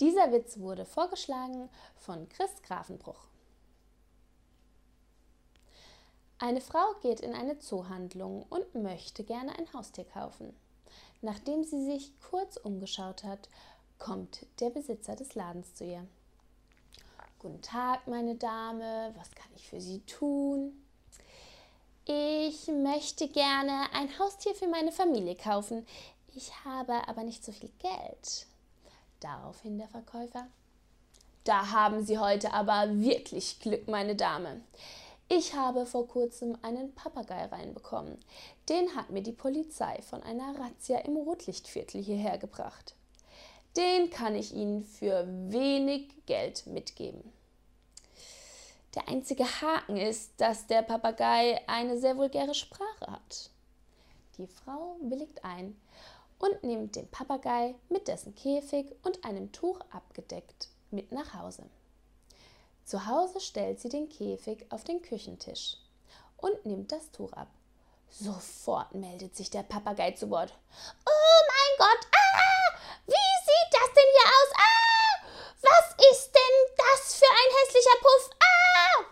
Dieser Witz wurde vorgeschlagen von Chris Grafenbruch. Eine Frau geht in eine Zoohandlung und möchte gerne ein Haustier kaufen. Nachdem sie sich kurz umgeschaut hat, kommt der Besitzer des Ladens zu ihr. Guten Tag, meine Dame, was kann ich für Sie tun? Ich möchte gerne ein Haustier für meine Familie kaufen. Ich habe aber nicht so viel Geld. Daraufhin der Verkäufer. Da haben Sie heute aber wirklich Glück, meine Dame. Ich habe vor kurzem einen Papagei reinbekommen. Den hat mir die Polizei von einer Razzia im Rotlichtviertel hierher gebracht. Den kann ich Ihnen für wenig Geld mitgeben. Der einzige Haken ist, dass der Papagei eine sehr vulgäre Sprache hat. Die Frau willigt ein und nimmt den Papagei mit dessen Käfig und einem Tuch abgedeckt mit nach Hause. Zu Hause stellt sie den Käfig auf den Küchentisch und nimmt das Tuch ab. Sofort meldet sich der Papagei zu Wort. Oh mein Gott, ah, wie sieht das denn hier aus? Ah, was ist denn das für ein hässlicher Puff? Ah!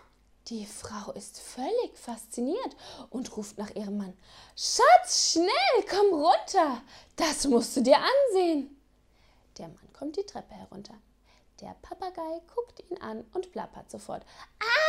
Die Frau ist völlig fasziniert und ruft nach ihrem Mann. Schatz, schnell, komm runter. Das musst du dir ansehen. Der Mann kommt die Treppe herunter. Der Papagei guckt ihn an und plappert sofort. Ah,